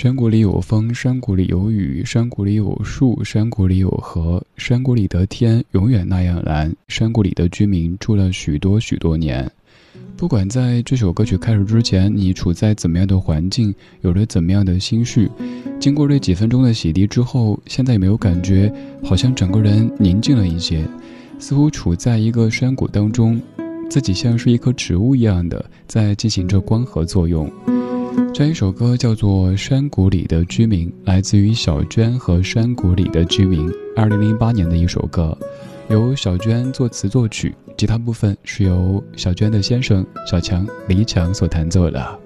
山谷里有风，山谷里有雨，山谷里有树，山谷里有河，山谷里的天永远那样蓝，山谷里的居民住了许多许多年。不管在这首歌曲开始之前，你处在怎么样的环境，有着怎么样的心绪，经过这几分钟的洗涤之后，现在有没有感觉好像整个人宁静了一些，似乎处在一个山谷当中，自己像是一棵植物一样的在进行着光合作用。这一首歌叫做《山谷里的居民》，来自于小娟和山谷里的居民，二零零八年的一首歌，由小娟作词作曲，吉他部分是由小娟的先生小强李强所弹奏的。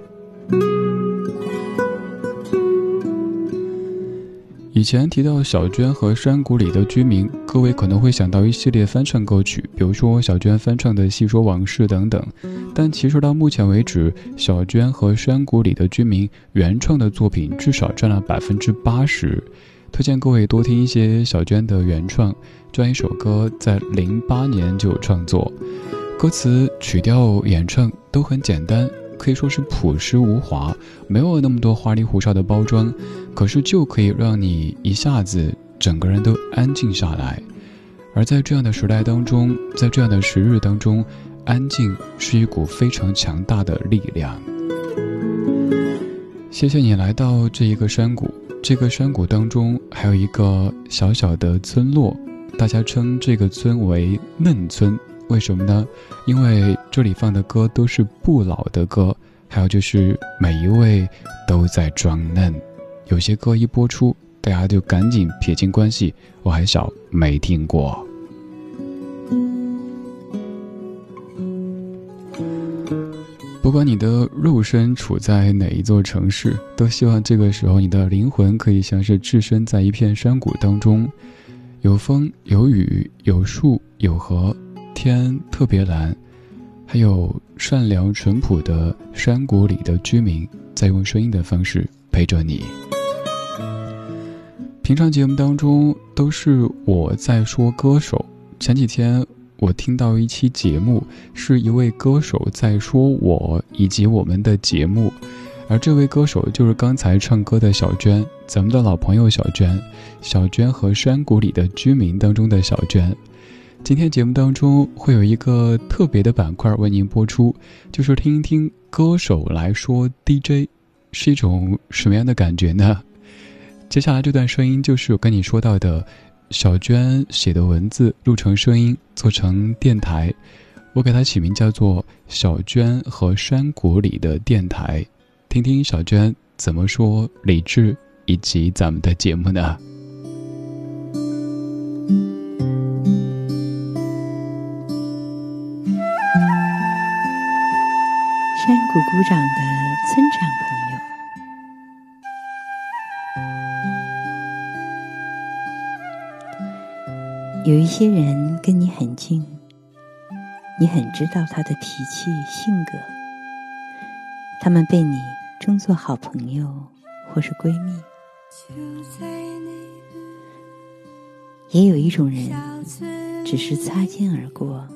以前提到小娟和山谷里的居民，各位可能会想到一系列翻唱歌曲，比如说小娟翻唱的《细说往事》等等。但其实到目前为止，小娟和山谷里的居民原创的作品至少占了百分之八十。推荐各位多听一些小娟的原创。这样一首歌在零八年就有创作，歌词、曲调、演唱都很简单。可以说是朴实无华，没有那么多花里胡哨的包装，可是就可以让你一下子整个人都安静下来。而在这样的时代当中，在这样的时日当中，安静是一股非常强大的力量。谢谢你来到这一个山谷，这个山谷当中还有一个小小的村落，大家称这个村为嫩村。为什么呢？因为这里放的歌都是不老的歌，还有就是每一位都在装嫩。有些歌一播出，大家就赶紧撇清关系，我还小没听过。不管你的肉身处在哪一座城市，都希望这个时候你的灵魂可以像是置身在一片山谷当中，有风有雨有树有河。天特别蓝，还有善良淳朴的山谷里的居民在用声音的方式陪着你。平常节目当中都是我在说歌手，前几天我听到一期节目，是一位歌手在说我以及我们的节目，而这位歌手就是刚才唱歌的小娟，咱们的老朋友小娟，小娟和山谷里的居民当中的小娟。今天节目当中会有一个特别的板块为您播出，就是听一听歌手来说 DJ，是一种什么样的感觉呢？接下来这段声音就是我跟你说到的，小娟写的文字录成声音做成电台，我给它起名叫做小娟和山谷里的电台，听听小娟怎么说理智以及咱们的节目呢？鼓鼓掌的村长朋友，有一些人跟你很近，你很知道他的脾气性格，他们被你称作好朋友或是闺蜜。也有一种人，只是擦肩而过，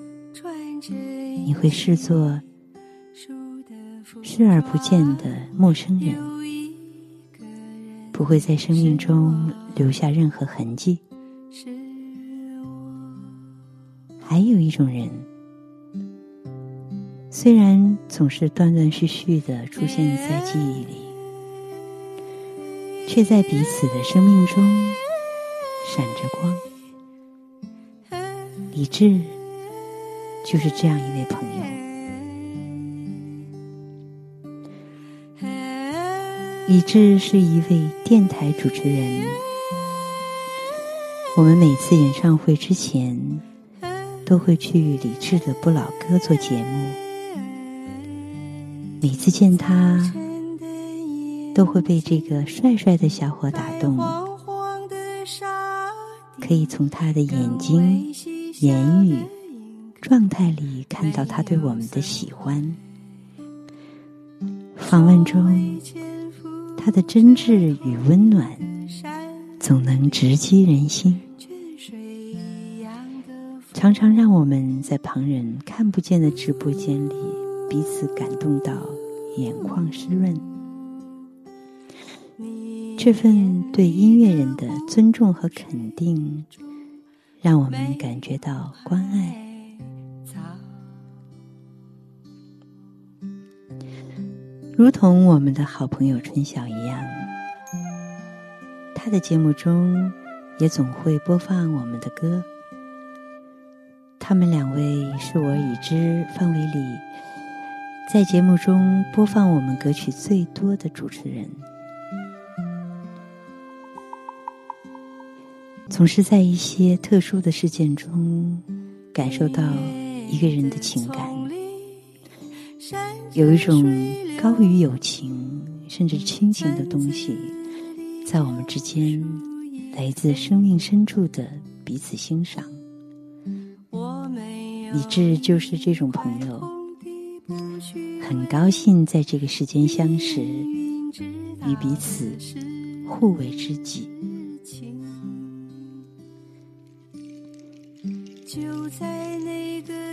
你会视作。视而不见的陌生人，不会在生命中留下任何痕迹。还有一种人，虽然总是断断续续的出现在记忆里，却在彼此的生命中闪着光。李智就是这样一位朋友。李志是一位电台主持人。我们每次演唱会之前，都会去李志的不老歌做节目。每次见他，都会被这个帅帅的小伙打动。可以从他的眼睛、言语、状态里看到他对我们的喜欢。访问中。他的真挚与温暖，总能直击人心，常常让我们在旁人看不见的直播间里彼此感动到眼眶湿润。这份对音乐人的尊重和肯定，让我们感觉到关爱。如同我们的好朋友春晓一样，他的节目中也总会播放我们的歌。他们两位是我已知范围里在节目中播放我们歌曲最多的主持人，总是在一些特殊的事件中感受到一个人的情感，有一种。高于友情，甚至亲情的东西，在我们之间，来自生命深处的彼此欣赏。李智就是这种朋友，很高兴在这个世间相识，与彼此互为知己。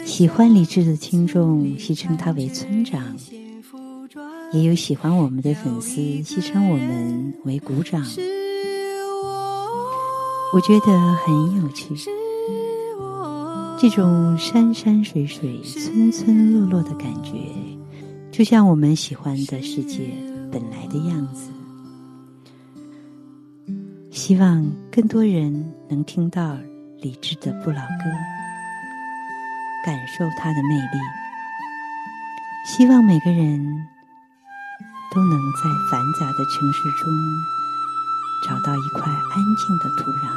喜欢李智的听众戏称他为村长。也有喜欢我们的粉丝戏称我们为鼓掌，我觉得很有趣。这种山山水水、村村落落的感觉，就像我们喜欢的世界本来的样子。希望更多人能听到李志的不老歌，感受它的魅力。希望每个人。都能在繁杂的城市中找到一块安静的土壤，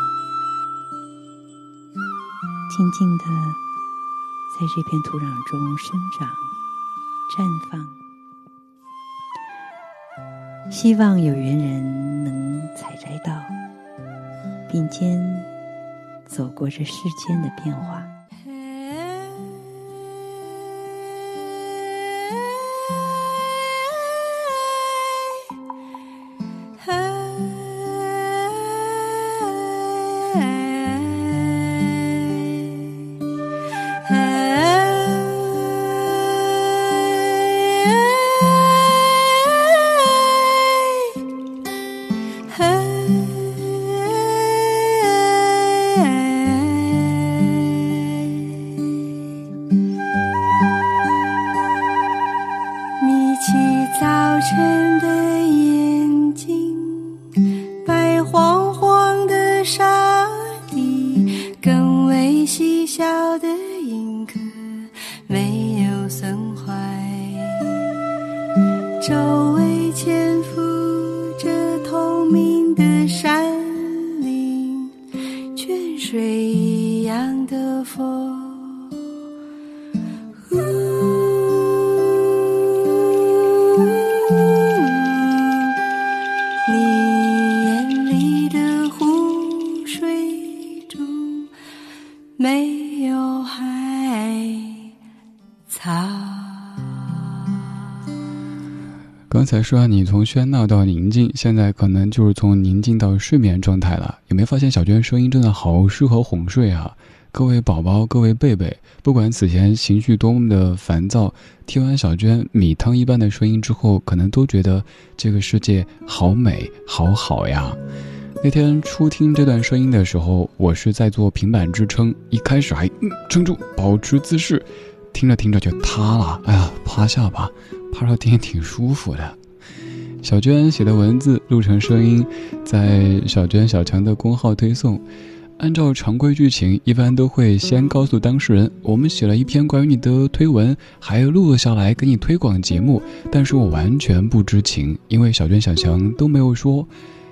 静静的在这片土壤中生长、绽放。希望有缘人能采摘到，并肩走过这世间的变化。刚才说你从喧闹到宁静，现在可能就是从宁静到睡眠状态了。有没有发现小娟声音真的好适合哄睡啊？各位宝宝，各位贝贝，不管此前情绪多么的烦躁，听完小娟米汤一般的声音之后，可能都觉得这个世界好美好好呀。那天初听这段声音的时候，我是在做平板支撑，一开始还嗯撑住保持姿势，听着听着就塌了。哎呀，趴下吧。趴着听挺舒服的。小娟写的文字录成声音，在小娟小强的公号推送。按照常规剧情，一般都会先告诉当事人，我们写了一篇关于你的推文，还录了下来给你推广节目。但是我完全不知情，因为小娟小强都没有说。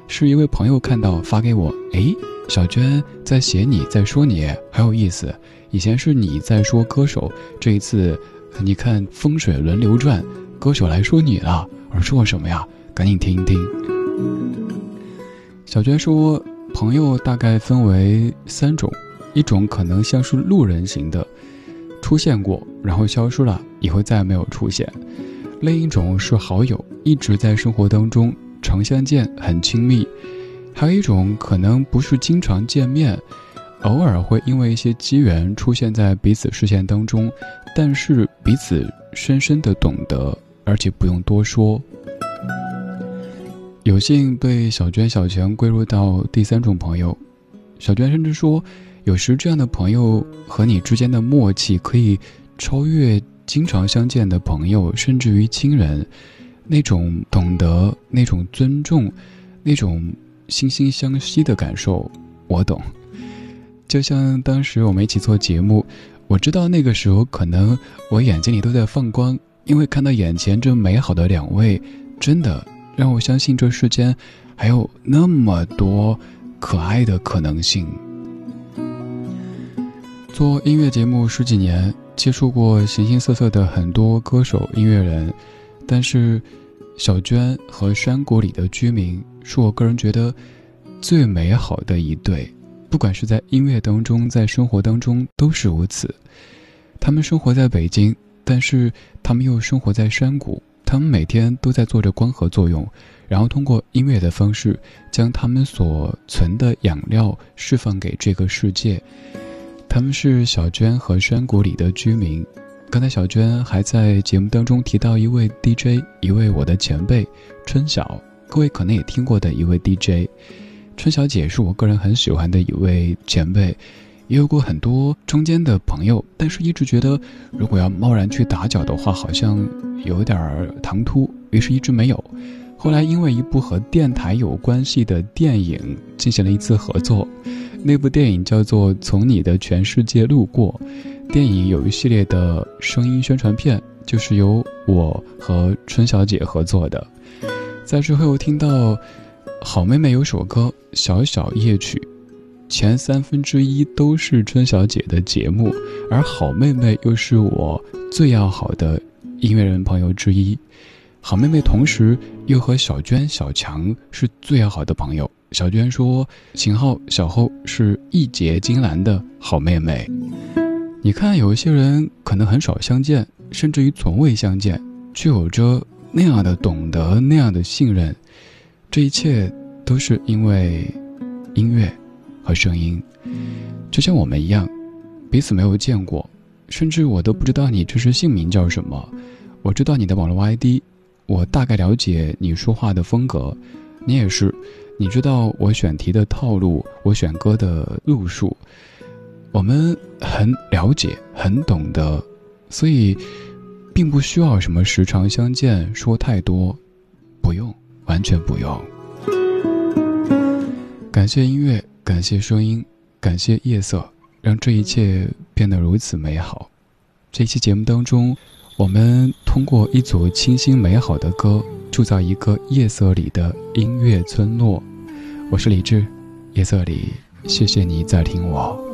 是一位朋友看到发给我，哎，小娟在写你，在说你，很有意思。以前是你在说歌手，这一次，你看风水轮流转。歌手来说你了，而说什么呀？赶紧听一听。小娟说，朋友大概分为三种，一种可能像是路人型的，出现过然后消失了，以后再也没有出现；另一种是好友，一直在生活当中常相见，很亲密；还有一种可能不是经常见面，偶尔会因为一些机缘出现在彼此视线当中，但是彼此深深的懂得。而且不用多说。有幸被小娟、小强归入到第三种朋友。小娟甚至说，有时这样的朋友和你之间的默契可以超越经常相见的朋友，甚至于亲人。那种懂得，那种尊重，那种惺惺相惜的感受，我懂。就像当时我们一起做节目，我知道那个时候可能我眼睛里都在放光，因为看到眼前这美好的两位，真的。让我相信这世间还有那么多可爱的可能性。做音乐节目十几年，接触过形形色色的很多歌手、音乐人，但是小娟和山谷里的居民是我个人觉得最美好的一对，不管是在音乐当中，在生活当中都是如此。他们生活在北京，但是他们又生活在山谷。他们每天都在做着光合作用，然后通过音乐的方式，将他们所存的养料释放给这个世界。他们是小娟和山谷里的居民。刚才小娟还在节目当中提到一位 DJ，一位我的前辈春晓，各位可能也听过的一位 DJ。春晓姐是我个人很喜欢的一位前辈。也有过很多中间的朋友，但是一直觉得，如果要贸然去打搅的话，好像有点儿唐突，于是一直没有。后来因为一部和电台有关系的电影进行了一次合作，那部电影叫做《从你的全世界路过》，电影有一系列的声音宣传片，就是由我和春小姐合作的。在之后听到好妹妹有首歌《小小夜曲》。前三分之一都是春小姐的节目，而好妹妹又是我最要好的音乐人朋友之一。好妹妹同时又和小娟、小强是最要好的朋友。小娟说：“秦昊、小后是义结金兰的好妹妹。”你看，有一些人可能很少相见，甚至于从未相见，却有着那样的懂得、那样的信任。这一切都是因为音乐。和声音，就像我们一样，彼此没有见过，甚至我都不知道你这是姓名叫什么。我知道你的网络 ID，我大概了解你说话的风格，你也是，你知道我选题的套路，我选歌的路数，我们很了解，很懂得，所以并不需要什么时常相见说太多，不用，完全不用。感谢音乐。感谢声音，感谢夜色，让这一切变得如此美好。这期节目当中，我们通过一组清新美好的歌，铸造一个夜色里的音乐村落。我是李志，夜色里，谢谢你在听我。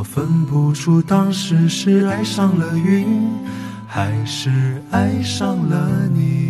我分不出当时是爱上了云，还是爱上了你。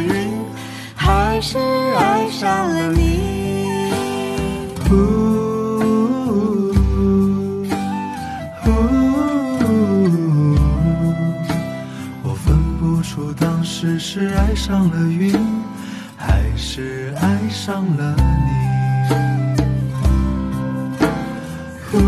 云，还是爱上了你。是爱上了云，还是爱上了你？我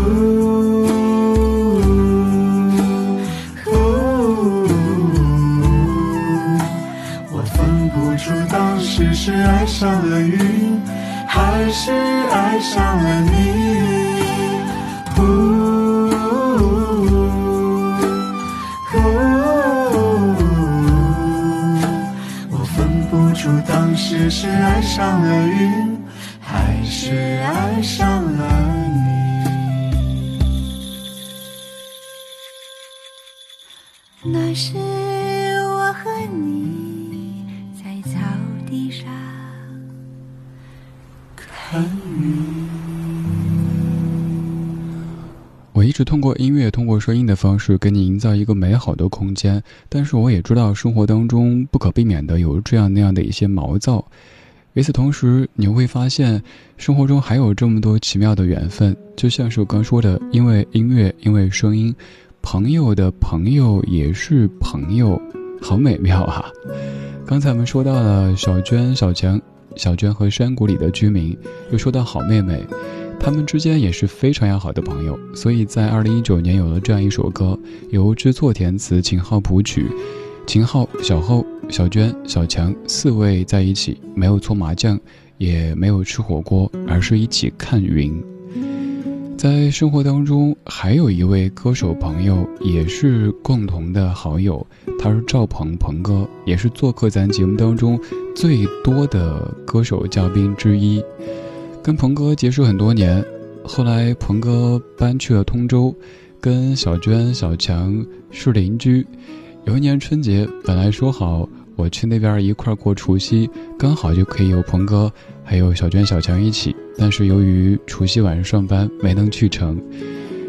我一直通过音乐、通过声音的方式给你营造一个美好的空间，但是我也知道生活当中不可避免的有这样那样的一些毛躁。与此同时，你会发现生活中还有这么多奇妙的缘分，就像是我刚说的，因为音乐，因为声音，朋友的朋友也是朋友，好美妙啊！刚才我们说到了小娟、小强，小娟和山谷里的居民，又说到好妹妹。他们之间也是非常要好的朋友，所以在二零一九年有了这样一首歌，由知错填词，秦昊谱曲，秦昊、小厚、小娟、小强四位在一起，没有搓麻将，也没有吃火锅，而是一起看云。在生活当中，还有一位歌手朋友，也是共同的好友，他是赵鹏，鹏哥，也是做客咱节目当中最多的歌手嘉宾之一。跟鹏哥结识很多年，后来鹏哥搬去了通州，跟小娟、小强是邻居。有一年春节，本来说好我去那边一块过除夕，刚好就可以有鹏哥还有小娟、小强一起。但是由于除夕晚上上班，没能去成。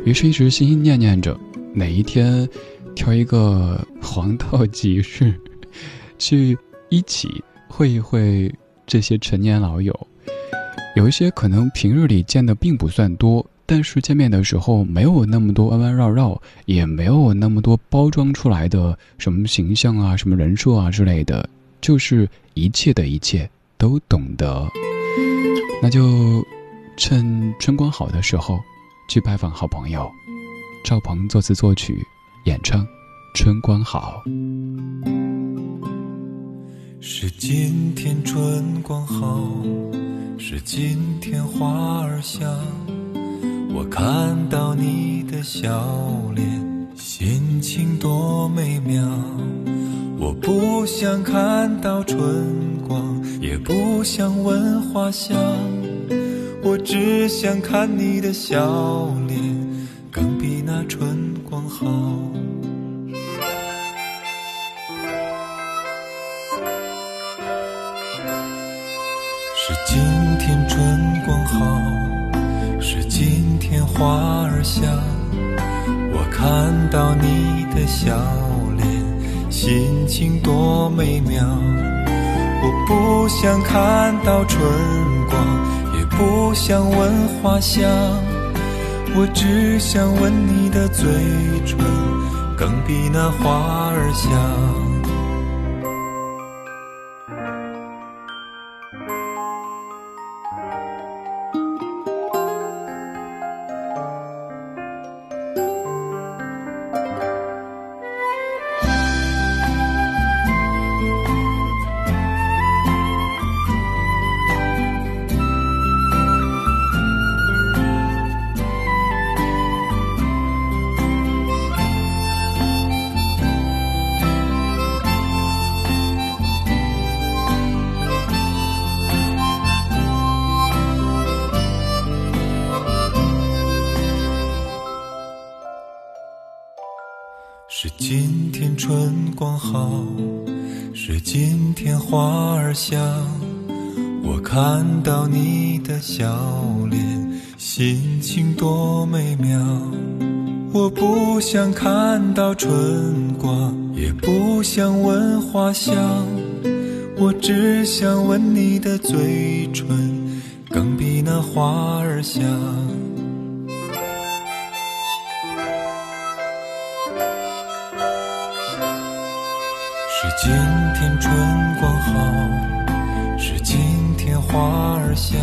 于是，一直心心念念着哪一天挑一个黄道吉日，去一起会一会这些陈年老友。有一些可能平日里见的并不算多，但是见面的时候没有那么多弯弯绕绕，也没有那么多包装出来的什么形象啊、什么人设啊之类的，就是一切的一切都懂得。那就趁春光好的时候，去拜访好朋友。赵鹏作词作曲，演唱《春光好》。是今天春光好。是今天花儿香，我看到你的笑脸，心情多美妙。我不想看到春光，也不想闻花香，我只想看你的笑脸，更比那春光好。是今天春光好，是今天花儿香。我看到你的笑，心情多美妙。我不想看到春光，也不想闻花香。我只想吻你的嘴唇，更比那花儿香。今天春光好，是今天花儿香。我看到你的笑脸，心情多美妙。我不想看到春光，也不想闻花香，我只想吻你的嘴唇，更比那花儿香。今天春光好，是今天花儿香。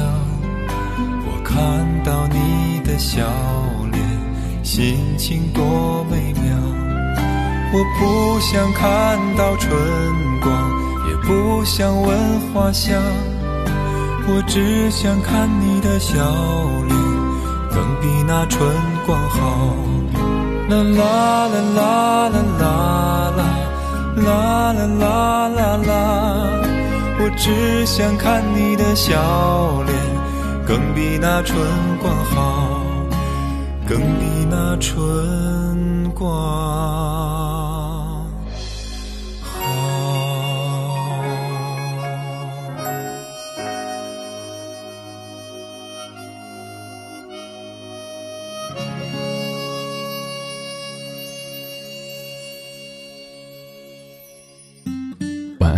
我看到你的笑脸，心情多美妙。我不想看到春光，也不想闻花香，我只想看你的笑脸，更比那春光好。啦啦啦啦啦啦啦。啦啦啦啦啦，我只想看你的笑脸，更比那春光好，更比那春光。